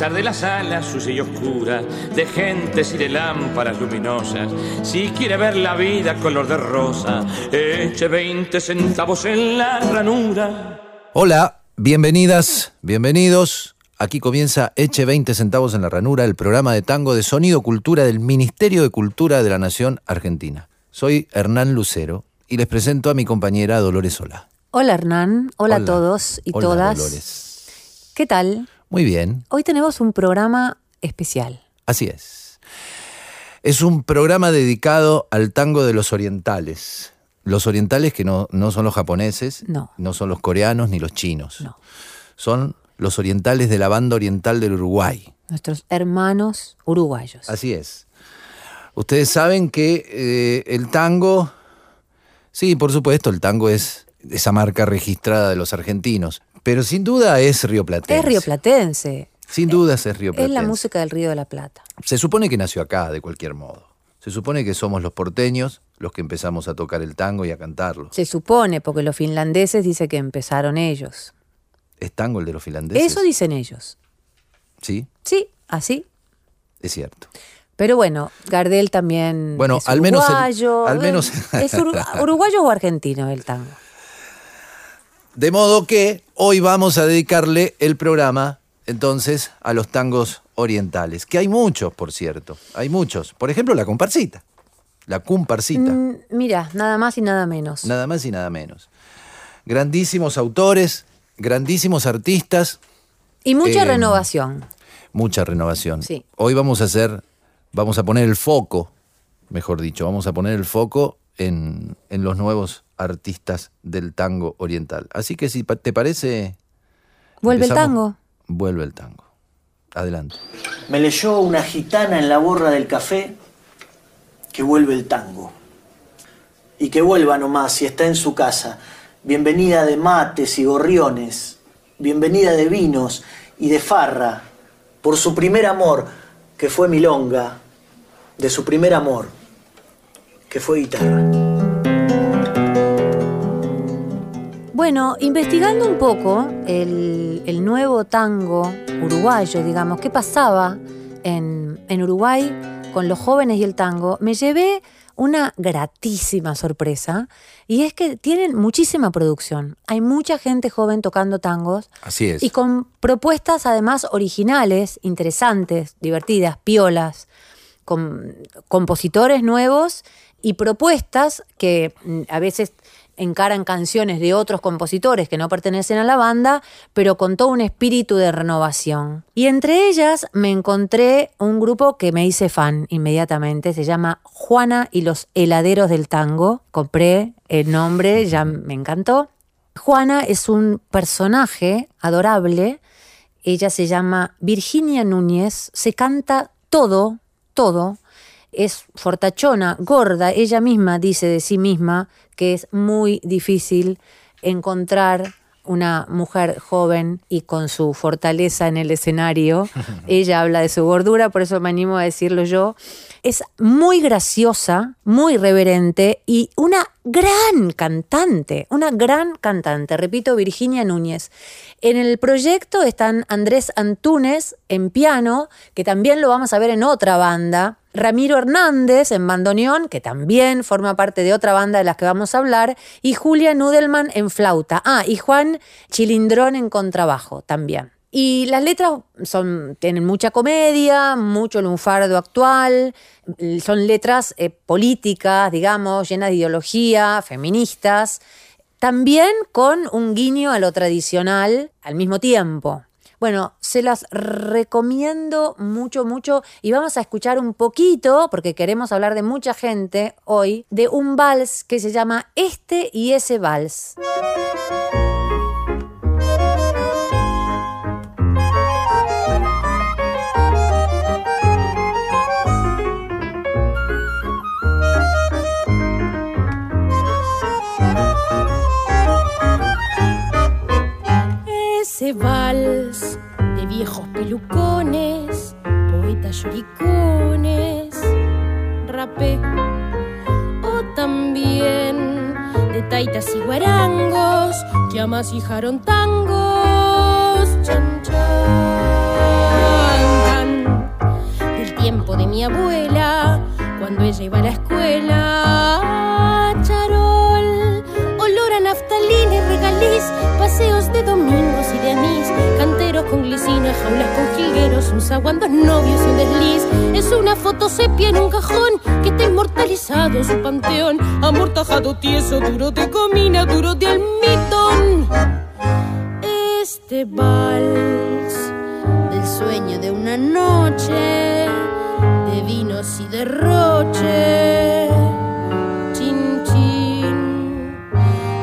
De las salas sucia y oscura, de gentes y de lámparas luminosas, si quiere ver la vida color de rosa, eche 20 centavos en la ranura. Hola, bienvenidas, bienvenidos. Aquí comienza Eche 20 centavos en la ranura, el programa de tango de sonido cultura del Ministerio de Cultura de la Nación Argentina. Soy Hernán Lucero y les presento a mi compañera Dolores Solá. Hola Hernán, hola, a todos y Hola, todas. Dolores. ¿Qué tal? Muy bien, Hoy tenemos un programa especial. así es. Es un programa dedicado al tango de los orientales. Los orientales que no, no son los japoneses, No. no son los coreanos ni los chinos. No. Son los orientales de la banda oriental del Uruguay. Nuestros hermanos uruguayos. Así es. Ustedes saben que eh, el tango, sí, por supuesto, el tango es esa marca registrada de los argentinos, pero sin duda es rioplatense. Es rioplatense. Sin duda es rioplatense. Es la música del Río de la Plata. Se supone que nació acá, de cualquier modo. Se supone que somos los porteños los que empezamos a tocar el tango y a cantarlo. Se supone, porque los finlandeses dicen que empezaron ellos. ¿Es tango el de los finlandeses? Eso dicen ellos. Sí, Sí, así. es cierto. Pero bueno, Gardel también Bueno, es al menos el- uruguayo. al menos- ¿Es uru- uruguayo o argentino el tango? De modo que hoy vamos a dedicarle el programa entonces a los tangos orientales, que hay muchos, por cierto, hay muchos. Por ejemplo, la comparsita, la comparsita, Mm, mira, nada más y nada menos. nada más y nada menos. Grandísimos autores, grandísimos artistas, y mucha eh, renovación. mucha renovación. Sí. Hoy vamos a hacer, vamos a poner el foco, mejor dicho, vamos a poner el foco en, en los nuevos artistas del tango oriental. Así que si te parece... ¿Vuelve el tango? Vuelve el tango. Adelante. Me leyó una gitana en la borra del café que vuelve el tango. Y que vuelva nomás si está en su casa. Bienvenida de mates y gorriones. Bienvenida de vinos y de farra. Por su primer amor, que fue milonga. De su primer amor, que fue guitarra. Bueno, investigando un poco el, el nuevo tango uruguayo, digamos, qué pasaba en, en Uruguay con los jóvenes y el tango, me llevé una gratísima sorpresa y es que tienen muchísima producción. Hay mucha gente joven tocando tangos Así es. y con propuestas además originales, interesantes, divertidas, piolas, con compositores nuevos y propuestas que mm, a veces encaran canciones de otros compositores que no pertenecen a la banda, pero con todo un espíritu de renovación. Y entre ellas me encontré un grupo que me hice fan inmediatamente, se llama Juana y los heladeros del tango. Compré el nombre, ya me encantó. Juana es un personaje adorable. Ella se llama Virginia Núñez. Se canta todo, todo. Es fortachona, gorda. Ella misma dice de sí misma que es muy difícil encontrar una mujer joven y con su fortaleza en el escenario. Ella habla de su gordura, por eso me animo a decirlo yo. Es muy graciosa, muy reverente y una gran cantante, una gran cantante. Repito, Virginia Núñez. En el proyecto están Andrés Antúnez en piano, que también lo vamos a ver en otra banda. Ramiro Hernández en bandoneón, que también forma parte de otra banda de las que vamos a hablar, y Julia Nudelman en flauta. Ah, y Juan Chilindrón en contrabajo también. Y las letras son, tienen mucha comedia, mucho lunfardo actual, son letras eh, políticas, digamos, llenas de ideología, feministas, también con un guiño a lo tradicional al mismo tiempo. Bueno, se las recomiendo mucho, mucho y vamos a escuchar un poquito, porque queremos hablar de mucha gente hoy, de un vals que se llama Este y ese vals. De taitas y guarangos, llamas y tangos, chan chan. Del tiempo de mi abuela, cuando ella iba a la escuela, charol, olor a naftalina y regaliz, paseos de domingos y de anís, canteros con glicina, jaulas con jilgueros, un zaguán, dos novios y un desliz. Es una foto sepia en un cajón inmortalizado su panteón, amortajado, tieso, duro de comina, duro de almidón. Este vals del sueño de una noche, de vinos y derroche. Chin,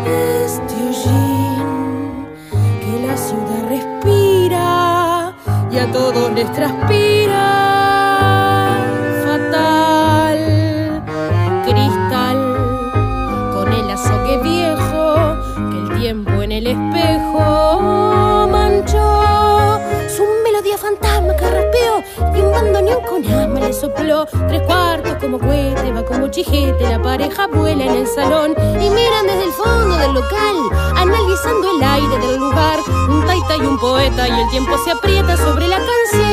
este hollín que la ciudad respira y a todos les transpira. El espejo manchó. Su melodía fantasma que raspeó y un bandoneón con ama le sopló. Tres cuartos como cohete, va como chijete, la pareja vuela en el salón y miran desde el fondo del local, analizando el aire del lugar. Un taita y un poeta y el tiempo se aprieta sobre la canción.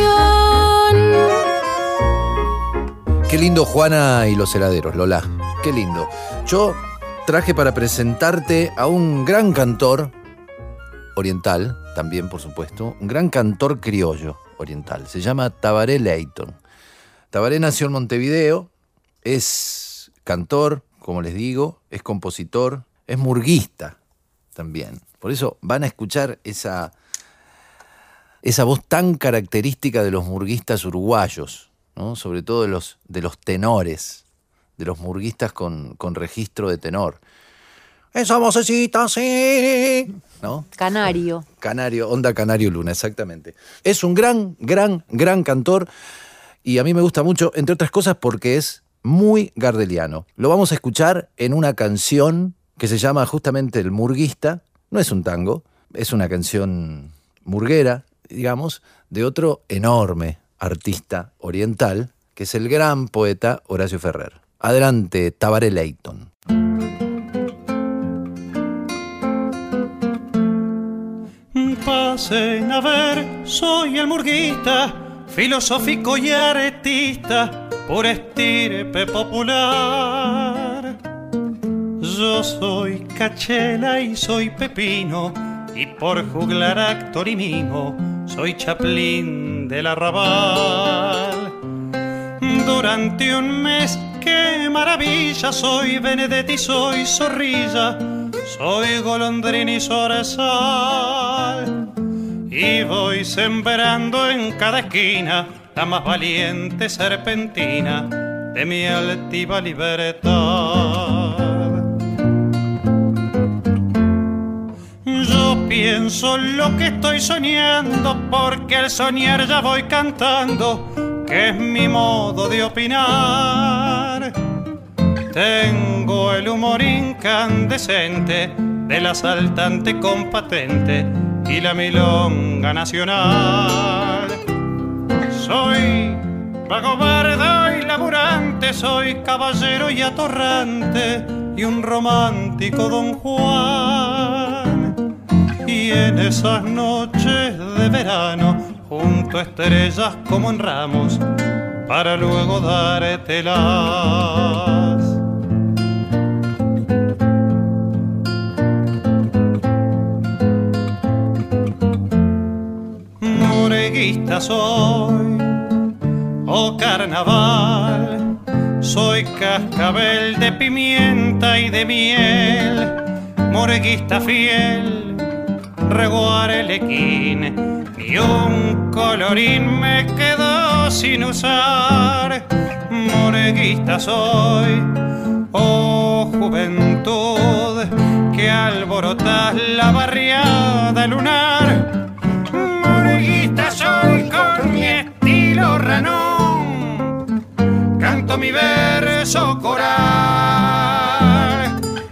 Qué lindo Juana y los heladeros, Lola. Qué lindo. Yo traje para presentarte a un gran cantor oriental, también por supuesto, un gran cantor criollo oriental. Se llama Tabaré Leighton. Tabaré nació en Montevideo, es cantor, como les digo, es compositor, es murguista también. Por eso van a escuchar esa, esa voz tan característica de los murguistas uruguayos, ¿no? sobre todo de los, de los tenores, de los murguistas con, con registro de tenor. Esa vocecita así, ¿no? Canario. Canario, onda Canario Luna, exactamente. Es un gran, gran, gran cantor y a mí me gusta mucho, entre otras cosas, porque es muy gardeliano. Lo vamos a escuchar en una canción que se llama justamente El Murguista. No es un tango, es una canción murguera, digamos, de otro enorme artista oriental, que es el gran poeta Horacio Ferrer. Adelante, Tabaré Leighton. Pasen a ver, soy el murguista, filosófico y artista, por estirpe popular. Yo soy cachela y soy pepino, y por juglar actor y mimo, soy chaplín del arrabal. Durante un mes, qué maravilla, soy Benedetti, soy zorrilla, soy golondrina y zorzal. Y voy sembrando en cada esquina la más valiente serpentina de mi altiva libertad. Yo pienso lo que estoy soñando, porque al soñar ya voy cantando, que es mi modo de opinar. Tengo el humor incandescente del asaltante con patente y la milonga nacional. Soy vago bardo y laburante, soy caballero y atorrante y un romántico don Juan. Y en esas noches de verano, junto a estrellas como en ramos, para luego dártelas. Moreguista soy, oh carnaval, soy cascabel de pimienta y de miel, moreguista fiel, reguar el y un colorín me quedó sin usar, moreguista soy, oh juventud, que alborotas la barriada lunar, mi verso coral,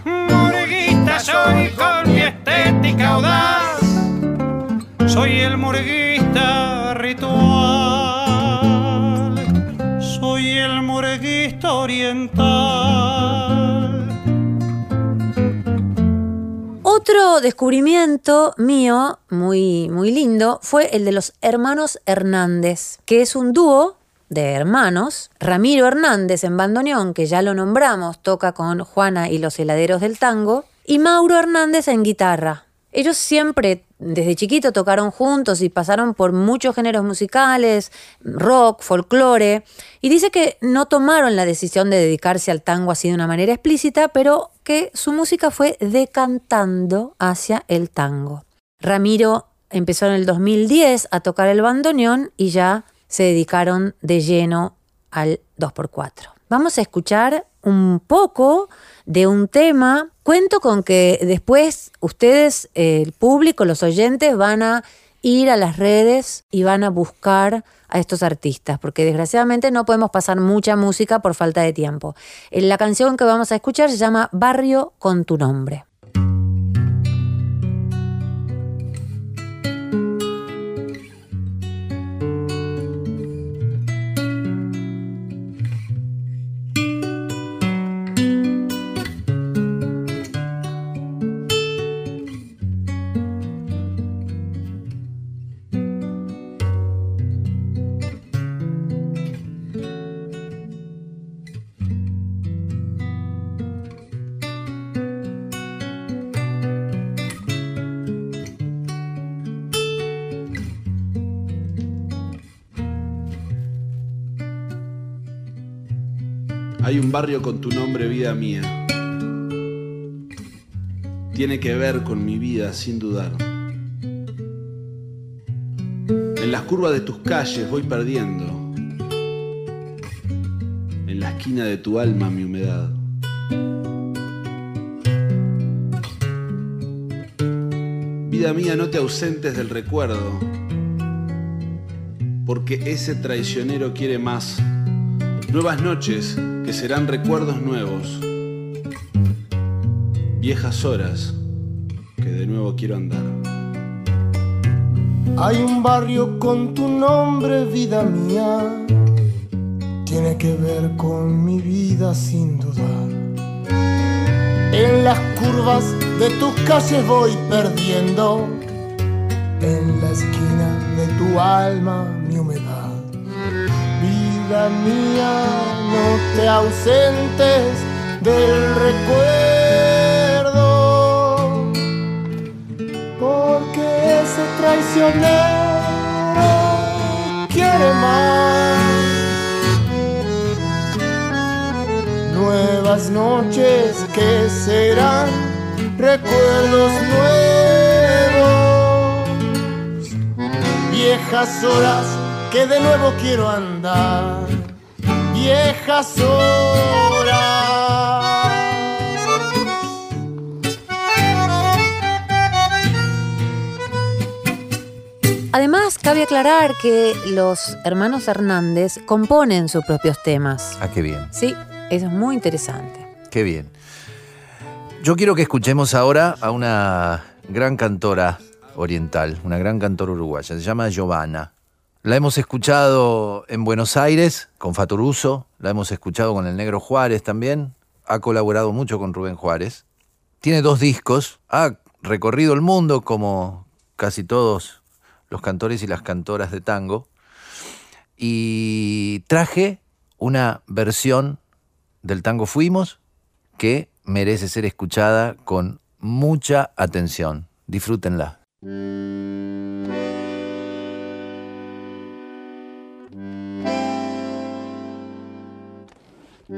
moreguista soy con mi estética audaz, soy el moreguista ritual, soy el moreguista oriental. Otro descubrimiento mío, muy, muy lindo, fue el de los hermanos Hernández, que es un dúo de hermanos. Ramiro Hernández en bandoneón, que ya lo nombramos, toca con Juana y los heladeros del tango, y Mauro Hernández en guitarra. Ellos siempre, desde chiquito, tocaron juntos y pasaron por muchos géneros musicales, rock, folclore, y dice que no tomaron la decisión de dedicarse al tango así de una manera explícita, pero que su música fue decantando hacia el tango. Ramiro empezó en el 2010 a tocar el bandoneón y ya se dedicaron de lleno al 2x4. Vamos a escuchar un poco de un tema. Cuento con que después ustedes, el público, los oyentes, van a ir a las redes y van a buscar a estos artistas, porque desgraciadamente no podemos pasar mucha música por falta de tiempo. Eh, La canción que vamos a escuchar se llama Barrio con tu nombre. Hay un barrio con tu nombre, vida mía. Tiene que ver con mi vida, sin dudar. En las curvas de tus calles voy perdiendo. En la esquina de tu alma mi humedad. Vida mía, no te ausentes del recuerdo, porque ese traicionero quiere más. Nuevas noches serán recuerdos nuevos. Viejas horas que de nuevo quiero andar. Hay un barrio con tu nombre, vida mía. Tiene que ver con mi vida sin dudar. En las curvas de tus calles voy perdiendo. En la esquina de tu alma. Vida mía, no te ausentes del recuerdo. Porque ese traicionero quiere más. Nuevas noches que serán recuerdos nuevos. Viejas horas que de nuevo quiero andar. Viejas horas. Además, cabe aclarar que los hermanos Hernández componen sus propios temas. Ah, qué bien, Sí, eso es muy interesante. qué bien. Yo quiero que escuchemos ahora a una gran cantora oriental, una gran cantora uruguaya, se llama Giovanna. La hemos escuchado en Buenos Aires con Fatoruso, la hemos escuchado con el Negro Juárez también, ha colaborado mucho con Rubén Juárez. Tiene dos discos, ha recorrido el mundo como casi todos los cantores y las cantoras de tango. Y traje una versión del tango Fuimos que merece ser escuchada con mucha atención. Disfrútenla. Fui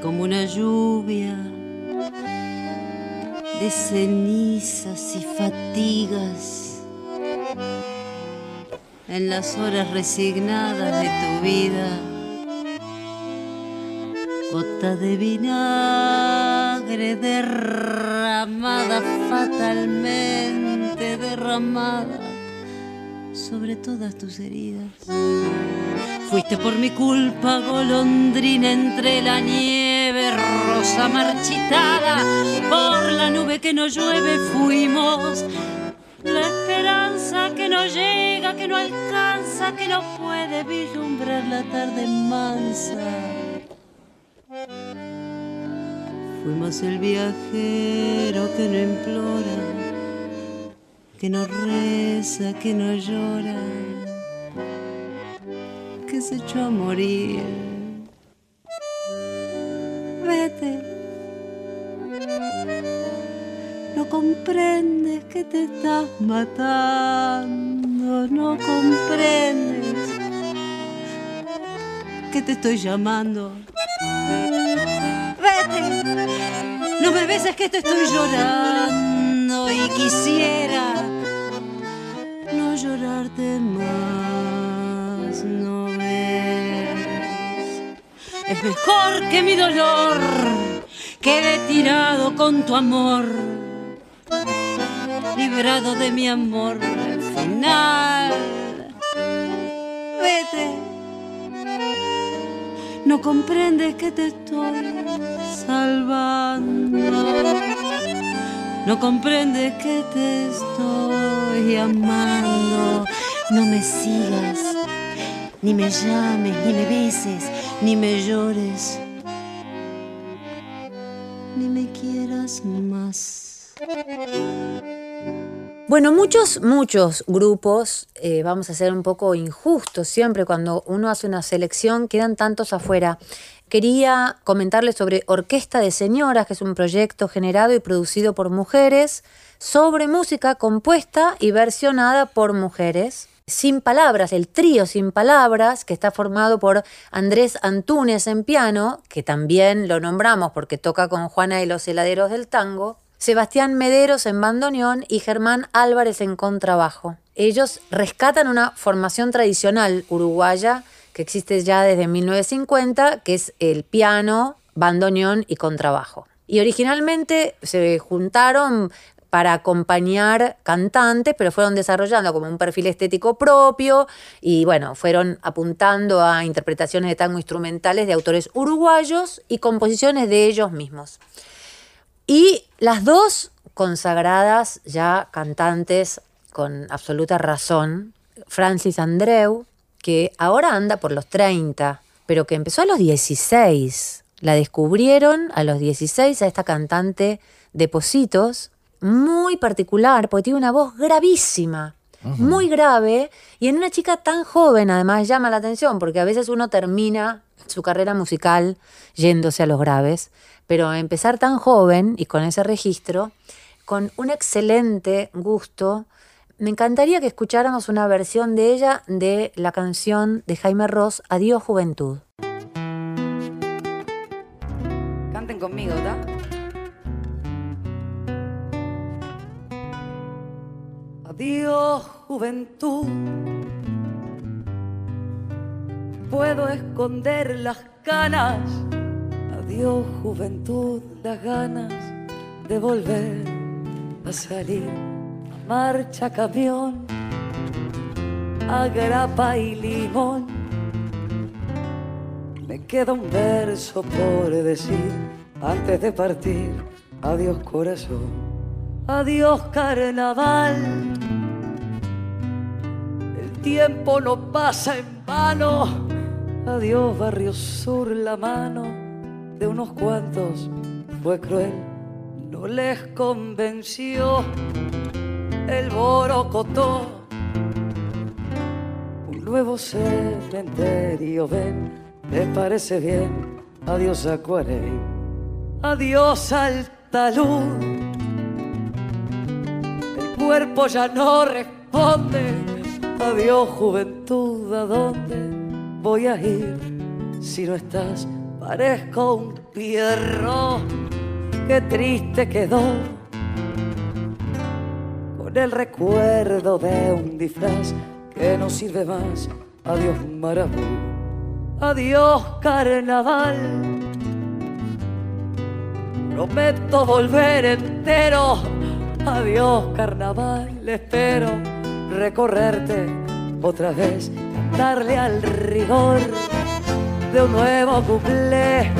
como una lluvia de cenizas y fatigas en las horas resignadas de tu vida. Gota de vinagre derramada fatalmente derramada sobre todas tus heridas. Fuiste por mi culpa, golondrina entre la nieve, rosa marchitada, por la nube que no llueve fuimos. La esperanza que no llega, que no alcanza, que no puede vislumbrar la tarde mansa. Fuimos el viajero que no implora, que no reza, que no llora que se echó a morir. Vete. No comprendes que te estás matando, no comprendes que te estoy llamando. Vete. No me beses que te estoy llorando y quisiera no llorarte más, no ves. Es mejor que mi dolor quede tirado con tu amor, librado de mi amor final. Vete. No comprendes que te estoy salvando. No comprendes que te estoy amando. No me sigas, ni me llames, ni me beses, ni me llores, ni me quieras más. Bueno, muchos, muchos grupos, eh, vamos a ser un poco injustos siempre cuando uno hace una selección, quedan tantos afuera. Quería comentarles sobre Orquesta de Señoras, que es un proyecto generado y producido por mujeres sobre música compuesta y versionada por mujeres. Sin Palabras, el trío Sin Palabras, que está formado por Andrés Antúnez en piano, que también lo nombramos porque toca con Juana y los heladeros del tango, Sebastián Mederos en bandoneón y Germán Álvarez en contrabajo. Ellos rescatan una formación tradicional uruguaya que existe ya desde 1950, que es el piano, bandoneón y contrabajo. Y originalmente se juntaron para acompañar cantantes, pero fueron desarrollando como un perfil estético propio y bueno, fueron apuntando a interpretaciones de tango instrumentales de autores uruguayos y composiciones de ellos mismos. Y las dos consagradas ya cantantes con absoluta razón, Francis Andreu, que ahora anda por los 30, pero que empezó a los 16. La descubrieron a los 16 a esta cantante de Positos, muy particular, porque tiene una voz gravísima, muy grave, y en una chica tan joven además llama la atención, porque a veces uno termina su carrera musical yéndose a los graves, pero empezar tan joven y con ese registro, con un excelente gusto, me encantaría que escucháramos una versión de ella de la canción de Jaime Ross, Adiós Juventud. Canten conmigo, ¿está? Adiós, juventud. Puedo esconder las canas. Adiós, juventud, las ganas de volver a salir. Marcha camión, a grapa y limón. Me queda un verso por decir antes de partir. Adiós, corazón. Adiós carnaval. El tiempo no pasa en vano. Adiós barrio sur, la mano de unos cuantos fue cruel. No les convenció el borocotó. Un nuevo cementerio, ven, me parece bien. Adiós acuarel, adiós alta luz el cuerpo ya no responde. Adiós juventud, ¿a dónde voy a ir? Si no estás, parezco un pierro. Qué triste quedó con el recuerdo de un disfraz que no sirve más. Adiós Marabú, adiós carnaval. Prometo volver entero. Adiós carnaval, espero recorrerte otra vez, darle al rigor de un nuevo cuplé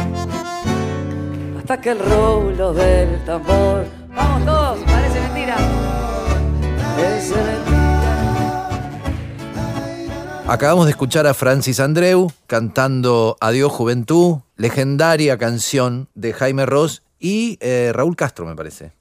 hasta que el rulo del tambor. Vamos todos, parece mentira. Acabamos de escuchar a Francis Andreu cantando Adiós Juventud, legendaria canción de Jaime Ross y eh, Raúl Castro, me parece.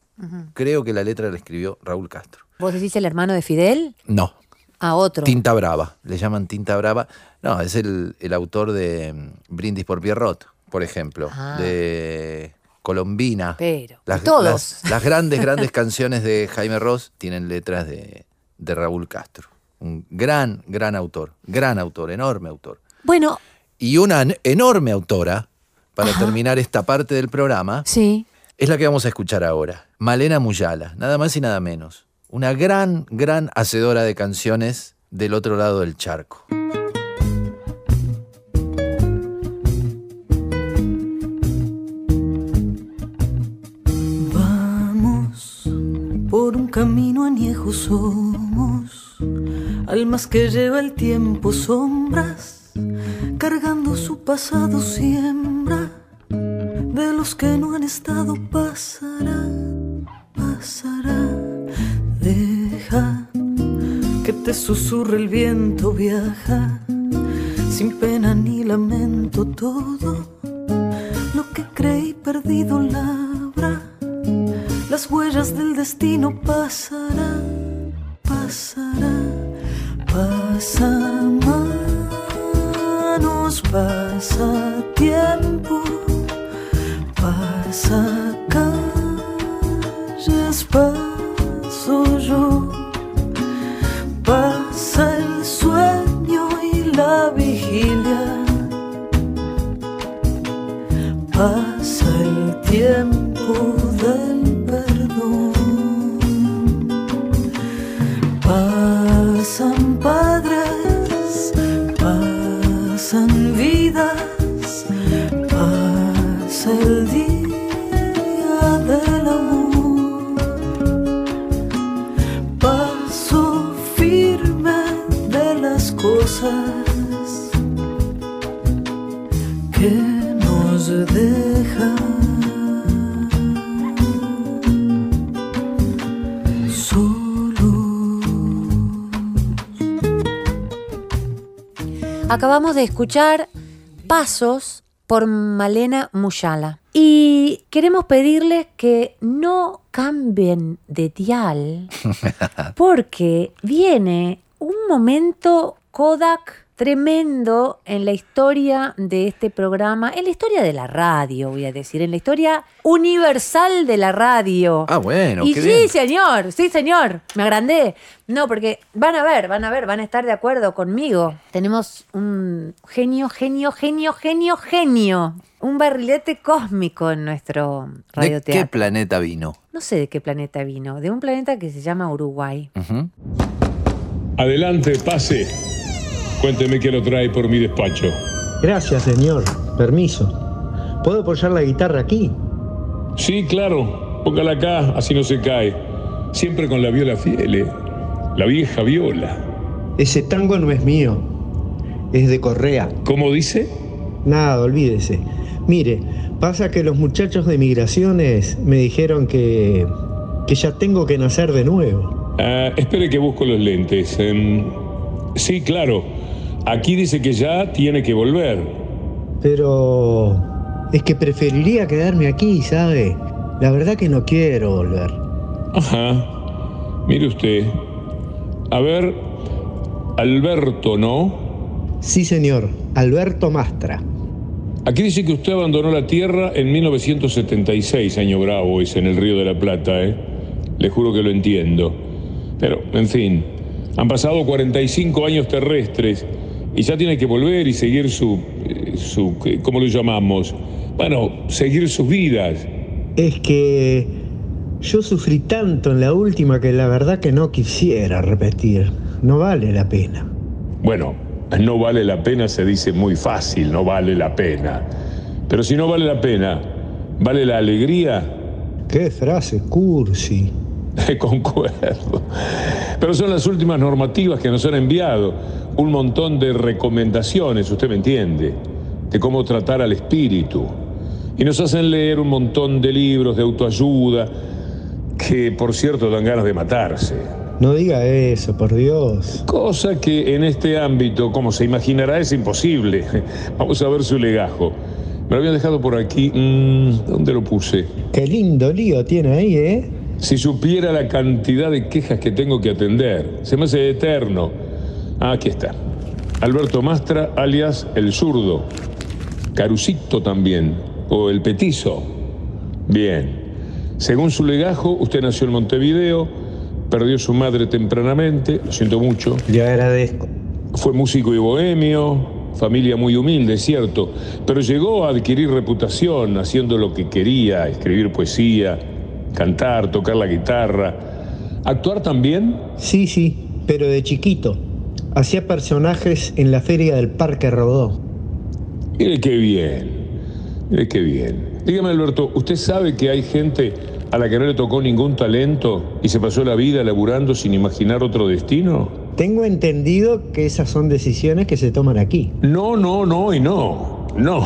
Creo que la letra la escribió Raúl Castro. ¿Vos decís el hermano de Fidel? No, A otro. Tinta Brava, le llaman Tinta Brava. No, es el, el autor de mm, Brindis por Pierrot, por ejemplo, Ah. de Colombina. Pero, Las, todos. las- las grandes, grandes canciones de Jaime Ross tienen letras de, de Raúl Castro. Un gran, gran autor, gran autor, enorme autor. Bueno, Y una en- enorme autora, para terminar esta parte del programa, sí. es la que vamos a escuchar ahora. Malena Muyala, nada más y nada menos. Una gran, gran hacedora de canciones del otro lado del charco. Camino añejo somos, almas que lleva el tiempo sombras, cargando su pasado siembra, de los que no han estado pasará, pasará, deja que te susurre el viento, viaja, sin pena ni lamento todo, lo que creí perdido labra las huellas del destino pasarán, pasarán, pasa manos, pasa tiempo, pasa calles, paso yo, pasa el sueño y la vigilia. Pasa el tiempo del cosas que nos Acabamos de escuchar Pasos por Malena Muyala. Y queremos pedirles que no cambien de dial porque viene un momento Kodak tremendo en la historia de este programa, en la historia de la radio, voy a decir, en la historia universal de la radio. Ah, bueno, y qué sí, bien. señor, sí, señor, me agrandé. No, porque van a ver, van a ver, van a estar de acuerdo conmigo. Tenemos un genio, genio, genio, genio, genio. Un barrilete cósmico en nuestro ¿De radioteatro. qué planeta vino? No sé de qué planeta vino, de un planeta que se llama Uruguay. Adelante, pase. Cuénteme qué lo trae por mi despacho. Gracias, señor. Permiso. ¿Puedo apoyar la guitarra aquí? Sí, claro. Póngala acá, así no se cae. Siempre con la viola fiel, ¿eh? La vieja viola. Ese tango no es mío. Es de Correa. ¿Cómo dice? Nada, olvídese. Mire, pasa que los muchachos de migraciones me dijeron que. que ya tengo que nacer de nuevo. Ah, espere que busco los lentes. Em, sí, claro. Aquí dice que ya tiene que volver. Pero. es que preferiría quedarme aquí, ¿sabe? La verdad que no quiero volver. Ajá. Mire usted. A ver, Alberto, ¿no? Sí, señor. Alberto Mastra. Aquí dice que usted abandonó la Tierra en 1976, año bravo, es en el Río de la Plata, ¿eh? Le juro que lo entiendo. Pero, en fin, Han pasado 45 años terrestres y ya tiene que volver y seguir su, eh, su ¿qué- ¿cómo lo llamamos? Bueno, seguir sus vidas. Es que yo sufrí tanto en la última que la verdad que no quisiera repetir. No vale la pena. Bueno, no vale la pena se dice muy fácil, no vale la pena. Pero si no vale la pena, ¿vale la alegría? Qué frase cursi. Concuerdo. Pero son las últimas normativas que nos han enviado. Un montón de recomendaciones, usted me entiende, de cómo tratar al espíritu. Y nos hacen leer un montón de libros de autoayuda que, por cierto, dan ganas de matarse. No diga eso, por Dios. Cosa que en este ámbito, como se imaginará, es imposible. Vamos a ver su legajo. Me lo habían dejado por aquí. Mm, ¿Dónde lo puse? Qué lindo lío tiene ahí, ¿eh? Si supiera la cantidad de quejas que tengo que atender, se me hace eterno. Ah, aquí está. Alberto Mastra, alias El Zurdo. Carucito también, o El Petizo. Bien. Según su legajo, usted nació en Montevideo, perdió su madre tempranamente, lo siento mucho. Le agradezco. Fue músico y bohemio, familia muy humilde, cierto, pero llegó a adquirir reputación haciendo lo que quería, escribir poesía, cantar, tocar la guitarra. ¿Actuar también? Sí, sí, pero de chiquito. Hacía personajes en la feria del Parque Rodó. Mire qué bien, mire qué bien. Dígame, Alberto, ¿usted sabe que hay gente a la que no le tocó ningún talento y se pasó la vida laburando sin imaginar otro destino? Tengo entendido que esas son decisiones que se toman aquí. No, no, no y no. No,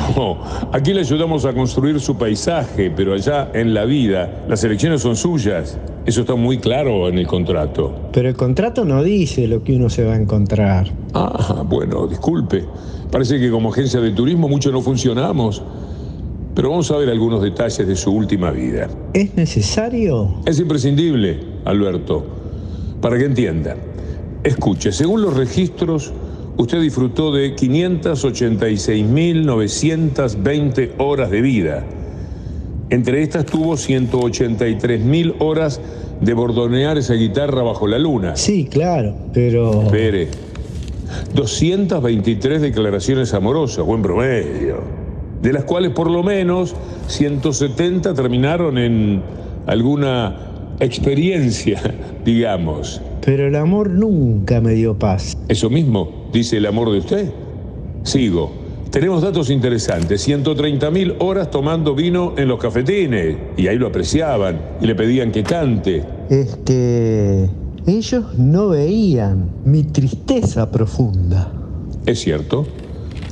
aquí le ayudamos a construir su paisaje, pero allá en la vida las elecciones son suyas. Eso está muy claro en el contrato. Pero el contrato no dice lo que uno se va a encontrar. Ah, bueno, disculpe. Parece que como agencia de turismo mucho no funcionamos. Pero vamos a ver algunos detalles de su última vida. ¿Es necesario? Es imprescindible, Alberto, para que entienda. Escuche, según los registros, usted disfrutó de 586.920 horas de vida. Entre estas tuvo 183.000 horas de bordonear esa guitarra bajo la luna. Sí, claro, pero... Espere. 223 declaraciones amorosas, buen promedio. De las cuales por lo menos 170 terminaron en alguna experiencia, digamos. Pero el amor nunca me dio paz. ¿Eso mismo dice el amor de usted? Sigo. Tenemos datos interesantes. 130.000 horas tomando vino en los cafetines. Y ahí lo apreciaban y le pedían que cante. Este... Ellos no veían mi tristeza profunda. Es cierto.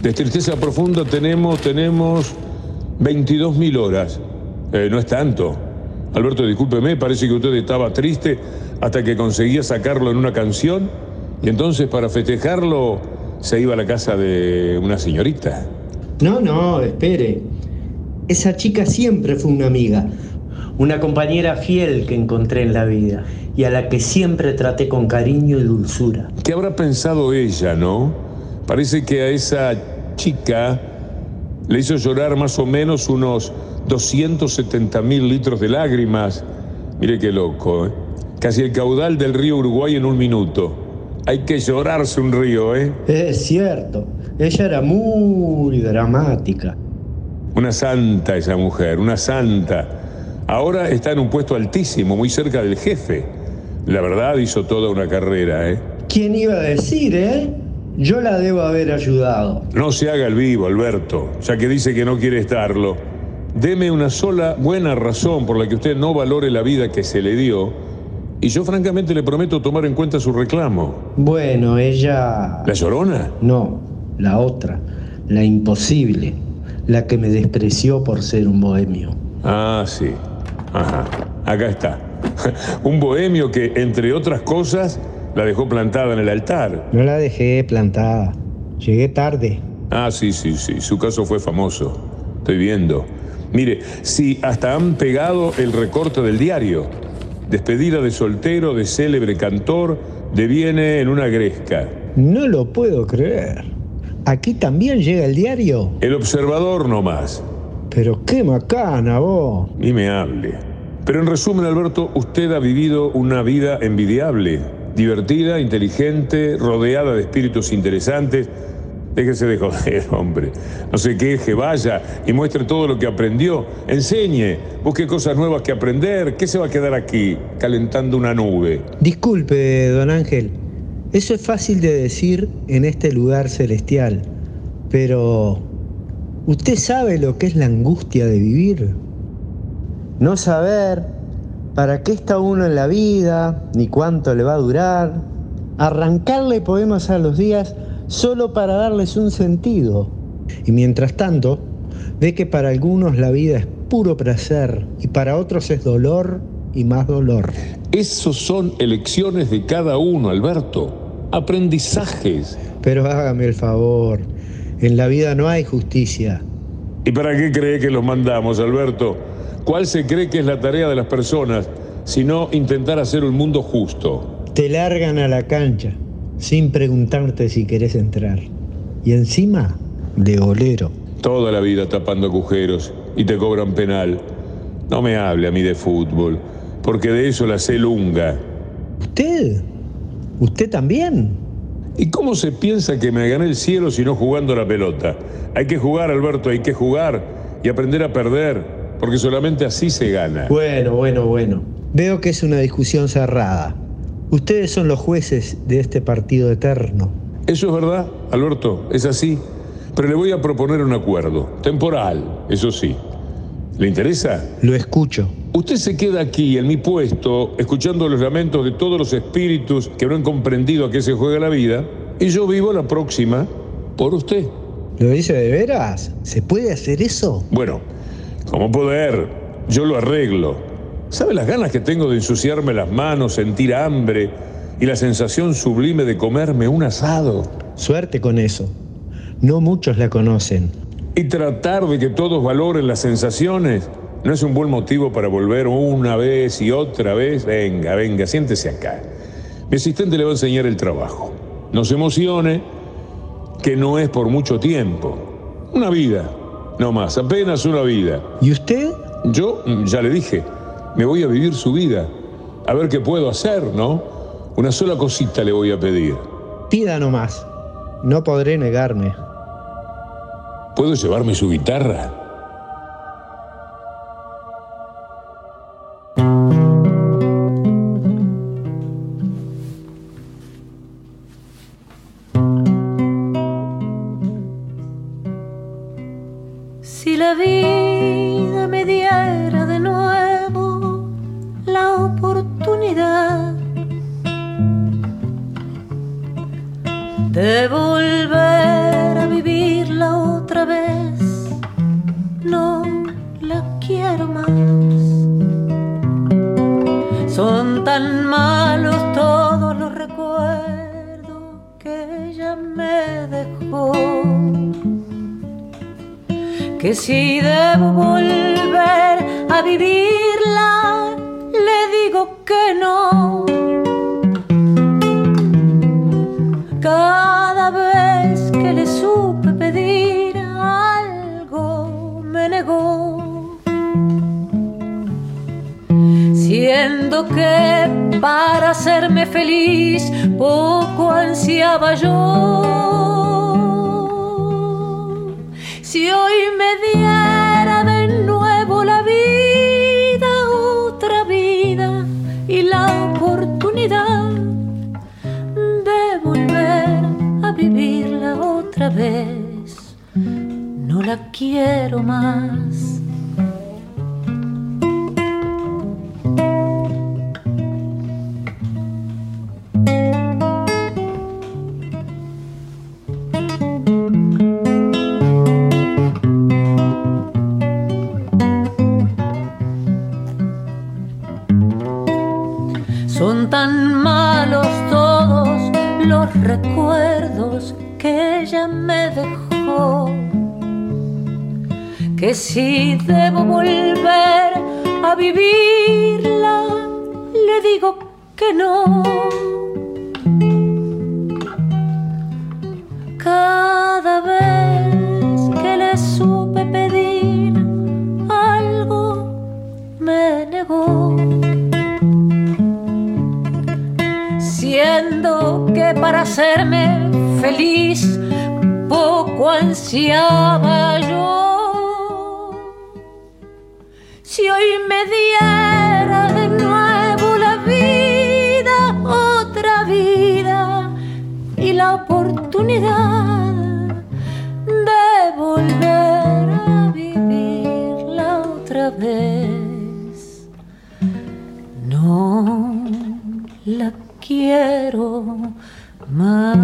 De tristeza profunda tenemos, tenemos 22.000 horas. Eh, no es tanto. Alberto, discúlpeme, parece que usted estaba triste hasta que conseguía sacarlo en una canción y entonces para festejarlo se iba a la casa de una señorita. No, no, espere. Esa chica siempre fue una amiga, una compañera fiel que encontré en la vida y a la que siempre traté con cariño y dulzura. ¿Qué habrá pensado ella, no? Parece que a esa chica le hizo llorar más o menos unos 270 mil litros de lágrimas. Mire qué loco, ¿eh? Casi el caudal del río Uruguay en un minuto. Hay que llorarse un río, ¿eh? Es cierto, ella era muy dramática. Una santa esa mujer, una santa. Ahora está en un puesto altísimo, muy cerca del jefe. La verdad hizo toda una carrera, ¿eh? ¿Quién iba a decir, eh? Yo la debo haber ayudado. No se haga el vivo, Alberto, ya que dice que no quiere estarlo. Deme una sola buena razón por la que usted no valore la vida que se le dio, y yo francamente le prometo tomar en cuenta su reclamo. Bueno, ella... ¿La llorona? No, la otra, la imposible, la que me despreció por ser un bohemio. Ah, sí. Ajá. Acá está. Un bohemio que, entre otras cosas, la dejó plantada en el altar. No la dejé plantada. Llegué tarde. Ah, sí, sí, sí. Su caso fue famoso. Estoy viendo. Mire, si hasta han pegado el recorte del diario. Despedida de soltero, de célebre cantor, deviene en una gresca. No lo puedo creer. ¿Aquí también llega el diario? El observador nomás. Pero qué macana vos. Ni me hable. Pero en resumen, Alberto, usted ha vivido una vida envidiable. Divertida, inteligente, rodeada de espíritus interesantes. Déjese de joder, hombre. No se queje, vaya y muestre todo lo que aprendió. Enseñe, busque cosas nuevas que aprender. ¿Qué se va a quedar aquí, calentando una nube? Disculpe, don Ángel. Eso es fácil de decir en este lugar celestial. Pero, ¿usted sabe lo que es la angustia de vivir? No saber para qué está uno en la vida, ni cuánto le va a durar. Arrancarle poemas a los días solo para darles un sentido. Y mientras tanto, ve que para algunos la vida es puro placer y para otros es dolor y más dolor. Esos son elecciones de cada uno, Alberto. Aprendizajes. Pero hágame el favor, en la vida no hay justicia. ¿Y para qué cree que los mandamos, Alberto? ¿Cuál se cree que es la tarea de las personas, sino intentar hacer un mundo justo? Te largan a la cancha sin preguntarte si querés entrar. Y encima, de golero. Toda la vida tapando agujeros y te cobran penal. No me hable a mí de fútbol, porque de eso la sé lunga. ¿Usted? ¿Usted también? ¿Y cómo se piensa que me gané el cielo si no jugando la pelota? Hay que jugar, Alberto, hay que jugar y aprender a perder, porque solamente así se gana. Bueno, bueno, bueno. Veo que es una discusión cerrada. Ustedes son los jueces de este partido eterno. Eso es verdad, Alberto, es así. Pero le voy a proponer un acuerdo, temporal, eso sí. ¿Le interesa? Lo escucho. Usted se queda aquí, en mi puesto, escuchando los lamentos de todos los espíritus que no han comprendido a qué se juega la vida, y yo vivo la próxima por usted. ¿Lo dice de veras? ¿Se puede hacer eso? Bueno, como poder, yo lo arreglo. ¿Sabe las ganas que tengo de ensuciarme las manos, sentir hambre y la sensación sublime de comerme un asado? Suerte con eso. No muchos la conocen. Y tratar de que todos valoren las sensaciones no es un buen motivo para volver una vez y otra vez. Venga, venga, siéntese acá. Mi asistente le va a enseñar el trabajo. No se emocione, que no es por mucho tiempo. Una vida, no más, apenas una vida. ¿Y usted? Yo, ya le dije, me voy a vivir su vida. A ver qué puedo hacer, ¿no? Una sola cosita le voy a pedir. Pida nomás. No podré negarme. ¿Puedo llevarme su guitarra? Vez, no la quiero más. Otra vez, no la quiero más.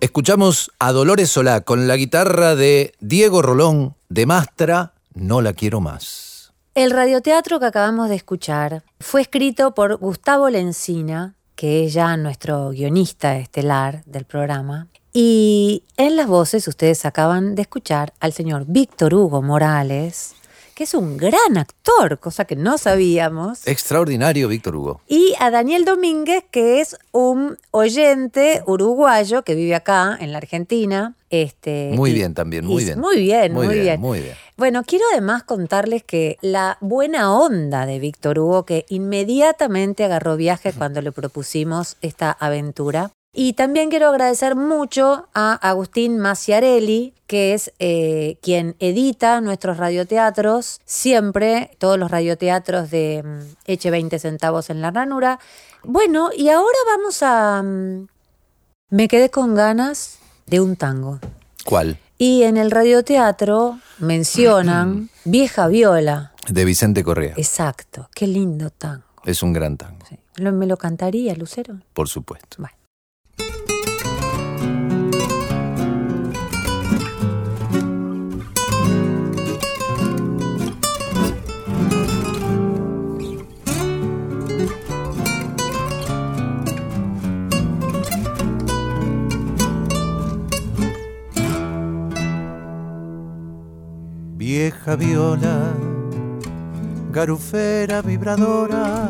Escuchamos a Dolores Solá con la guitarra de Diego Rolón de Mastra, No la quiero más. El radioteatro que acabamos de escuchar fue escrito por Gustavo Lencina, que es ya nuestro guionista estelar del programa. Y en las voces ustedes acaban de escuchar al señor Víctor Hugo Morales, que es un gran actor, cosa que no sabíamos. Extraordinario, Víctor Hugo. Y a Daniel Domínguez, que es un oyente uruguayo que vive acá en la Argentina. Este, Muy y- bien también, muy bien. Muy bien, muy, bien. Muy bien. Bueno, quiero además contarles que la buena onda de Víctor Hugo, que inmediatamente agarró viaje cuando le propusimos esta aventura. Y también quiero agradecer mucho a Agustín Maciarelli, que es eh, quien edita nuestros radioteatros, siempre, todos los radioteatros de mm, Eche 20 centavos en la ranura. Bueno, y ahora vamos a... mm, me quedé con ganas de un tango. ¿Cuál? Y en el radioteatro mencionan Vieja Viola. De Vicente Correa. Exacto, qué lindo tango. Es un gran tango, ¿Lo- ¿Me lo cantaría, Lucero? por supuesto. Bueno. Vieja viola, garufera vibradora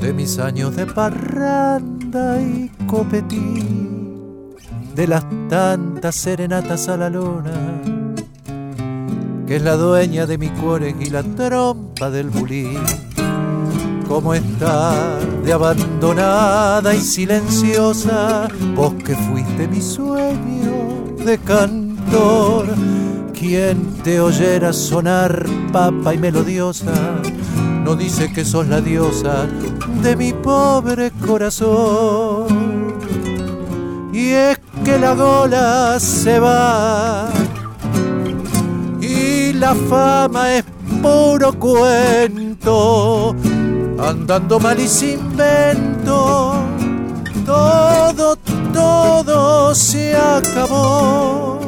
de mis años de parranda y copetí, de las tantas serenatas a la luna, que es la dueña de mi cuore y la trompa del bulín. Cómo está de abandonada y silenciosa, vos que fuiste mi sueño de cantor. Quien te oyera sonar papa y melodiosa, no dice que sos la diosa de mi pobre corazón. Y es que la gola se va y la fama es puro cuento, andando mal y sin vento, todo, todo se acabó.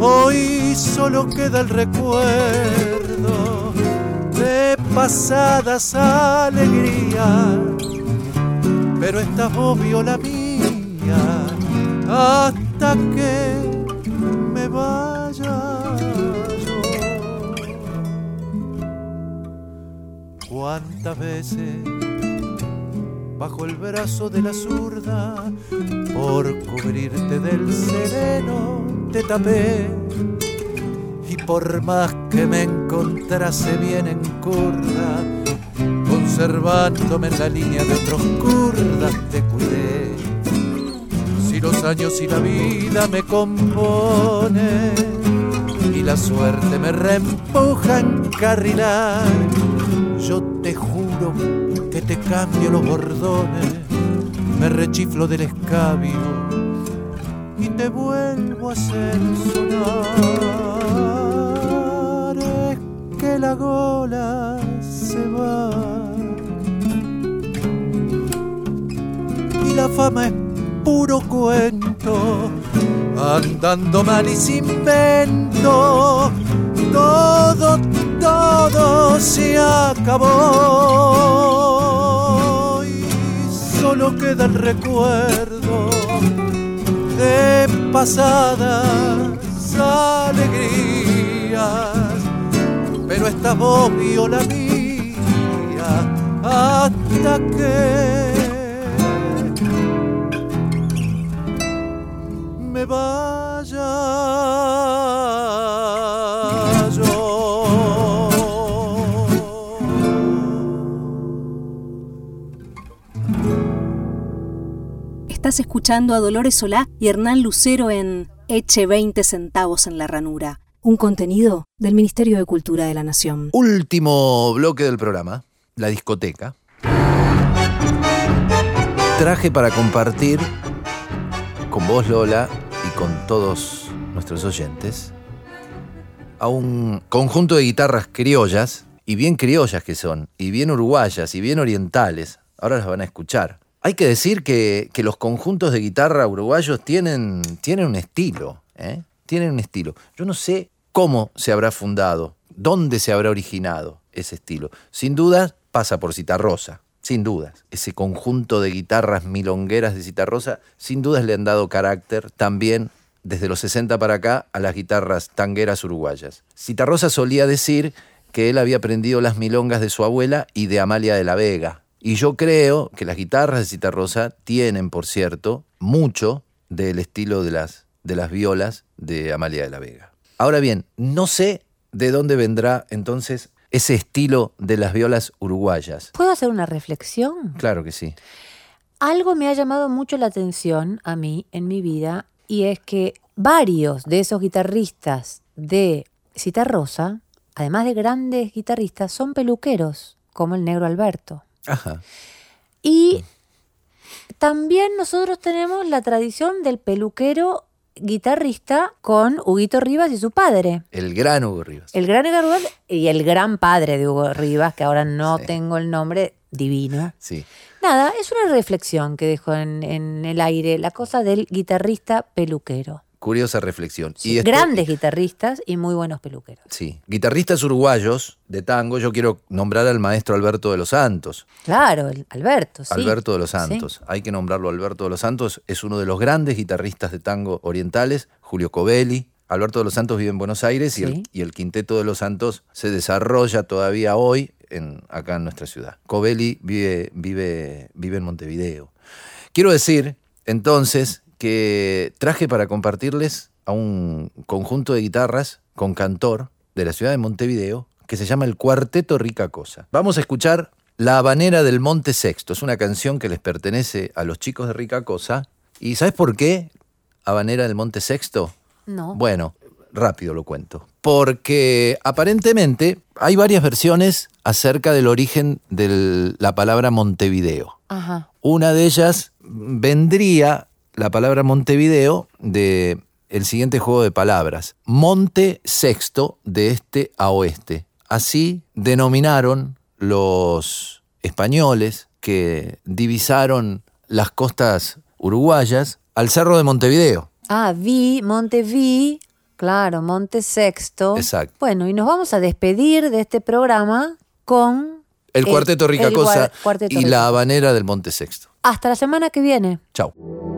Hoy solo queda el recuerdo de pasadas alegrías, pero esta obvio la mía hasta que me vaya yo. ¿Cuántas veces bajo el brazo de la zurda por cubrirte del sereno te tapé? Por más que me encontrase bien en curda, conservándome en la línea de otros curdas te cuidé. Si los años y la vida me componen y la suerte me reempuja a encarrilar, yo te juro que te cambio los bordones, me rechiflo del escabio y te vuelvo a hacer sonar. La gola se va. Y la fama es puro cuento, andando mal y sin vento, todo, todo se acabó. Y solo queda el recuerdo de pasadas alegrías, pero esta voz vio la mía hasta que me vaya. Estás escuchando a Dolores Solá y Hernán Lucero en Eche 20 centavos en la ranura un contenido del Ministerio de Cultura de la Nación. Último bloque del programa, la discoteca. Traje para compartir con vos, Lola, y con todos nuestros oyentes, a un conjunto de guitarras criollas, y bien criollas que son, y bien uruguayas, y bien orientales. Ahora las van a escuchar. Hay que decir que, que los conjuntos de guitarra uruguayos tienen, tienen un estilo, ¿eh? Tienen un estilo. Yo no sé cómo se habrá fundado, dónde se habrá originado ese estilo. Sin duda pasa por Citarrosa, sin dudas. Ese conjunto de guitarras milongueras de Citarrosa, sin dudas le han dado carácter también desde los 60 para acá a las guitarras tangueras uruguayas. Citarrosa solía decir que él había aprendido las milongas de su abuela y de Amalia de la Vega. Y yo creo que las guitarras de Citarrosa tienen, por cierto, mucho del estilo de las, de las violas de Amalia de la Vega. Ahora bien, no sé de dónde vendrá entonces ese estilo de las violas uruguayas. ¿Puedo hacer una reflexión? Claro que sí. Algo me ha llamado mucho la atención a mí en mi vida y es que varios de esos guitarristas de Citarrosa, además de grandes guitarristas, son peluqueros, como el negro Alberto. Ajá. Y también nosotros tenemos la tradición del peluquero guitarrista con Huguito Rivas y su padre. El gran Hugo Rivas. El gran Hugo Rivas y el gran padre de Hugo Rivas, que ahora no tengo el nombre divino. Sí. Nada, es una reflexión que dejo en, en el aire, la cosa del guitarrista peluquero. Curiosa reflexión. Y esto- Grandes guitarristas y muy buenos peluqueros. Sí. Guitarristas uruguayos de tango, yo quiero nombrar al maestro Alberto de los Santos. Claro, el Alberto, sí. Alberto de los Sí. Santos. Hay que nombrarlo Alberto de los Santos. Es uno de los grandes guitarristas de tango orientales. Julio Covelli. Alberto de los Santos vive en Buenos Aires y, el, Sí. y el Quinteto de los Santos se desarrolla todavía hoy en, acá en nuestra ciudad. Covelli vive, vive, vive en Montevideo. Quiero decir, entonces, que traje para compartirles a un conjunto de guitarras con cantor de la ciudad de Montevideo que se llama el Cuarteto Rica Cosa. Vamos a escuchar La Habanera del Monte Sexto. Es una canción que les pertenece a los chicos de Rica Cosa. ¿Y sabes por qué Habanera del Monte Sexto? No. Bueno, rápido lo cuento. Porque aparentemente hay varias versiones acerca del origen de la palabra Montevideo. Ajá. Una de ellas vendría la palabra Montevideo de el siguiente juego de palabras. Monte sexto de este a oeste. Así denominaron los españoles que divisaron las costas uruguayas al cerro de Montevideo. Ah, vi, Monte Vi, claro, Monte Sexto. Exacto. Bueno, y nos vamos a despedir de este programa con El cuarteto Rica el Cosa Cuarteto y Rica. la habanera del Monte Sexto. Hasta la semana que viene. Chau.